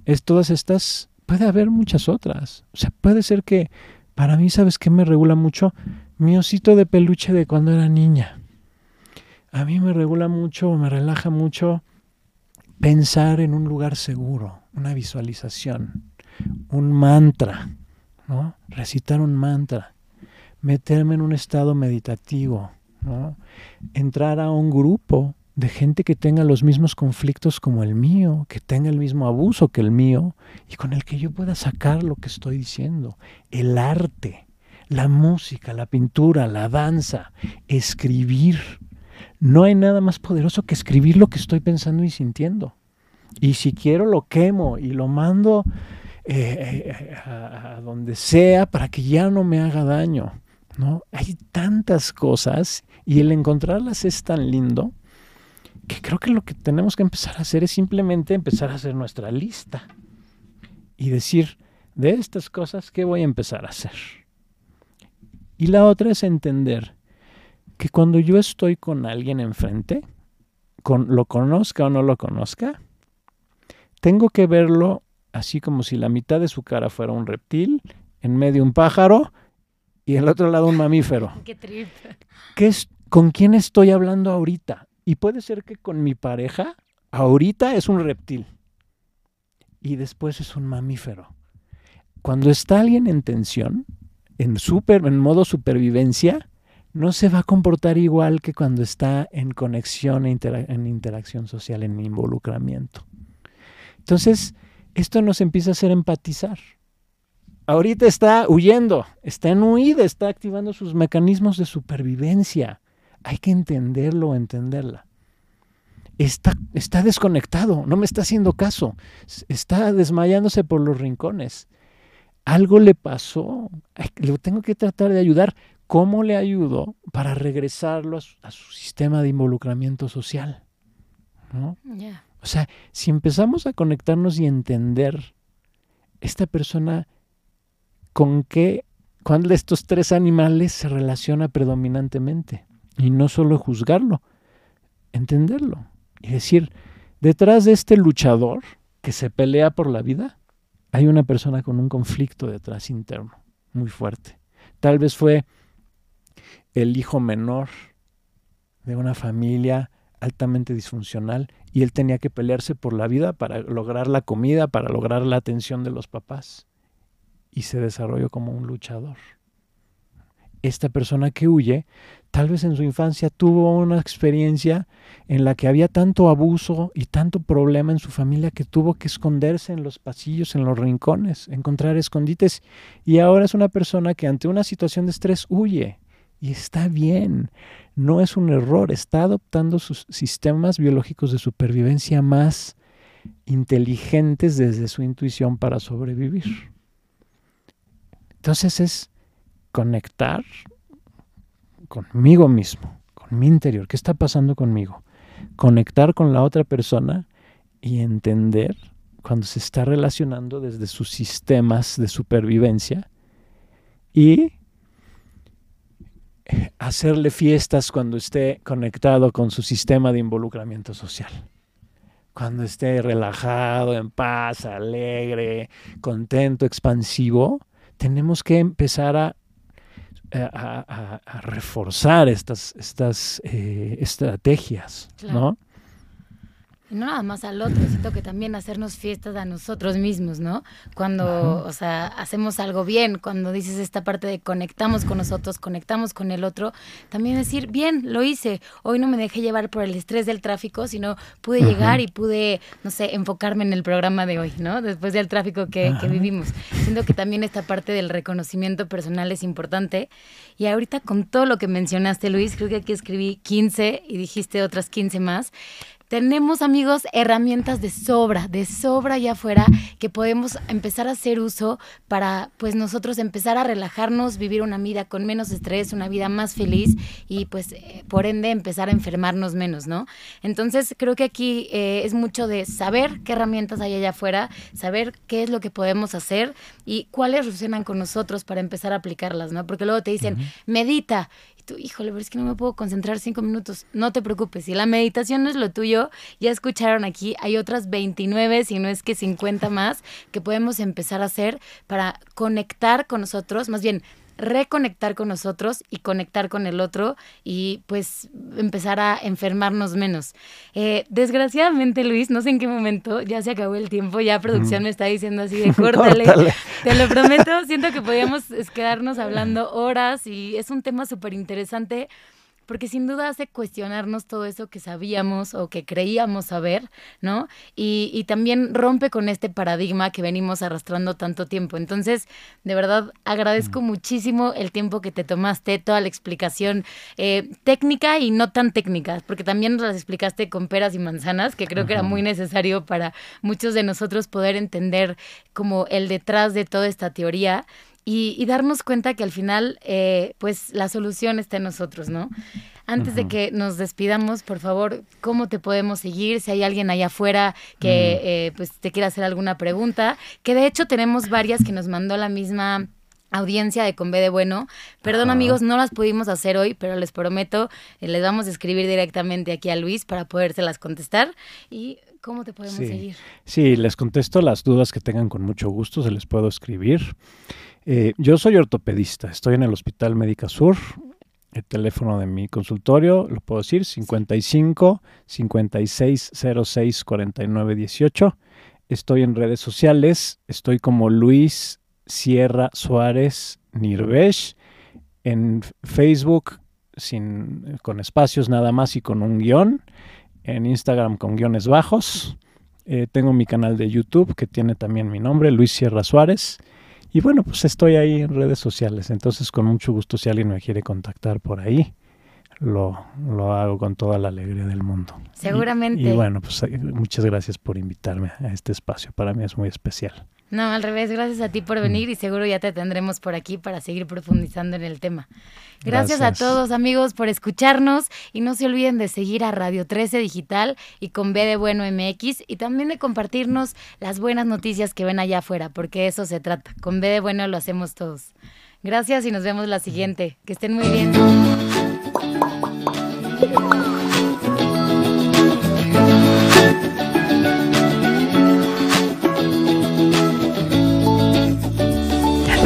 es todas estas, puede haber muchas otras. O sea, puede ser que para mí, ¿sabes qué me regula mucho? Mi osito de peluche de cuando era niña. A mí me regula mucho, me relaja mucho pensar en un lugar seguro, una visualización, un mantra, ¿no? Recitar un mantra, meterme en un estado meditativo, ¿no? Entrar a un grupo de gente que tenga los mismos conflictos como el mío, que tenga el mismo abuso que el mío y con el que yo pueda sacar lo que estoy diciendo. El arte, la música, la pintura, la danza, escribir. No hay nada más poderoso que escribir lo que estoy pensando y sintiendo. Y si quiero lo quemo y lo mando eh, eh, a, a donde sea para que ya no me haga daño. ¿no? Hay tantas cosas y el encontrarlas es tan lindo que creo que lo que tenemos que empezar a hacer es simplemente empezar a hacer nuestra lista y decir, de estas cosas, ¿qué voy a empezar a hacer? Y la otra es entender que cuando yo estoy con alguien enfrente, con, lo conozca o no lo conozca, tengo que verlo así como si la mitad de su cara fuera un reptil, en medio un pájaro y el otro lado un mamífero. *laughs* Qué trip. ¿Qué es, ¿Con quién estoy hablando ahorita? Y puede ser que con mi pareja, ahorita es un reptil y después es un mamífero. Cuando está alguien en tensión, en, modo supervivencia, no se va a comportar igual que cuando está en conexión, e en interacción social, en involucramiento. Entonces, esto nos empieza a hacer empatizar. ahorita está huyendo, está en huida, está activando sus mecanismos de supervivencia. Hay que entenderlo, entenderla. Está, está desconectado, no me está haciendo caso, está desmayándose por los rincones. Algo le pasó, lo tengo que tratar de ayudar. ¿Cómo le ayudo para regresarlo a su, sistema de involucramiento social? O sea, si empezamos a conectarnos y entender esta persona con qué, cuál de estos tres animales se relaciona predominantemente. Y no solo juzgarlo, entenderlo. Y decir, detrás de este luchador que se pelea por la vida, hay una persona con un conflicto detrás interno, muy fuerte. Tal vez fue el hijo menor de una familia altamente disfuncional y él tenía que pelearse por la vida para lograr la comida, para lograr la atención de los papás y se desarrolló como un luchador. Esta persona que huye, tal vez en su infancia tuvo una experiencia en la que había tanto abuso y tanto problema en su familia que tuvo que esconderse en los pasillos, en los rincones, encontrar escondites. Y ahora es una persona que ante una situación de estrés huye. Y está bien, no es un error, está adoptando sus sistemas biológicos de supervivencia más inteligentes desde su intuición para sobrevivir. Entonces es conectar conmigo mismo, con mi interior, qué está pasando conmigo, conectar con la otra persona y entender cuando se está relacionando desde sus sistemas de supervivencia y hacerle fiestas cuando esté conectado con su sistema de involucramiento social. Cuando esté relajado, en paz, alegre, contento, expansivo, tenemos que empezar a, reforzar estas, estas eh, estrategias, ¿no? Y no nada más al otro, siento que también hacernos fiestas a nosotros mismos, ¿no? Cuando, o sea, hacemos algo bien, cuando dices esta parte de conectamos con nosotros, conectamos con el otro, también decir, bien, lo hice, hoy no me dejé llevar por el estrés del tráfico, sino pude llegar y pude, no sé, enfocarme en el programa de hoy, ¿no? Después del tráfico que, que vivimos. Siento que también esta parte del reconocimiento personal es importante. Y ahorita con todo lo que mencionaste, Luis, creo que aquí escribí 15 y dijiste otras 15 más tenemos, amigos, herramientas de sobra, de sobra allá afuera que podemos empezar a hacer uso para, pues, nosotros empezar a relajarnos, vivir una vida con menos estrés, una vida más feliz y, pues, eh, por ende, empezar a enfermarnos menos, ¿no? Entonces, creo que aquí eh, es mucho de saber qué herramientas hay allá afuera, saber qué es lo que podemos hacer y cuáles resuenan con nosotros para empezar a aplicarlas, ¿no? Porque luego te dicen, medita híjole, pero es que no me puedo concentrar cinco minutos. No te preocupes, si la meditación no es lo tuyo, ya escucharon aquí, hay otras 29, si no es que 50 más, que podemos empezar a hacer para conectar con nosotros, más bien reconectar con nosotros y conectar con el otro y pues empezar a enfermarnos menos. Eh, desgraciadamente, Luis, no sé en qué momento, ya se acabó el tiempo, ya producción me está diciendo así *laughs* de córtale. Te lo prometo, *laughs* siento que podíamos quedarnos hablando horas y es un tema súper interesante porque sin duda hace cuestionarnos todo eso que sabíamos o que creíamos saber, ¿no? Y, también rompe con este paradigma que venimos arrastrando tanto tiempo. Entonces, de verdad, agradezco mm. muchísimo el tiempo que te tomaste, toda la explicación eh, técnica y no tan técnica, porque también las explicaste con peras y manzanas, que creo que era muy necesario para muchos de nosotros poder entender como el detrás de toda esta teoría y, darnos cuenta que al final, eh, pues la solución está en nosotros, ¿no? Antes de que nos despidamos, por favor, ¿cómo te podemos seguir? Si hay alguien allá afuera que eh, pues te quiera hacer alguna pregunta, que de hecho tenemos varias que nos mandó la misma audiencia de Con B de Bueno. Perdón amigos, no las pudimos hacer hoy, pero les prometo, eh, les vamos a escribir directamente aquí a Luis para podérselas contestar. Y ¿Cómo te podemos seguir? Sí, les contesto las dudas que tengan con mucho gusto, se les puedo escribir. Eh, yo soy ortopedista, estoy en el Hospital Médica Sur. El teléfono de mi consultorio, lo puedo decir, 55 56 06 49 18. Estoy en redes sociales, estoy como Luis Sierra Suárez Nirvesh. En Facebook, sin, con espacios nada más y con un guion. En Instagram con guiones bajos. Eh, tengo mi canal de YouTube que tiene también mi nombre, Luis Sierra Suárez. Y bueno, pues estoy ahí en redes sociales, entonces con mucho gusto si alguien me quiere contactar por ahí, lo, lo hago con toda la alegría del mundo. Seguramente. Y, y bueno, pues muchas gracias por invitarme a este espacio, para mí es muy especial. No, al revés, gracias a ti por venir y seguro ya te tendremos por aquí para seguir profundizando en el tema. Gracias, a todos amigos por escucharnos y no se olviden de seguir a Radio 13 Digital y con B de Bueno MX y también de compartirnos las buenas noticias que ven allá afuera, porque eso se trata. Con B de Bueno lo hacemos todos. Gracias y nos vemos la siguiente. Que estén muy bien.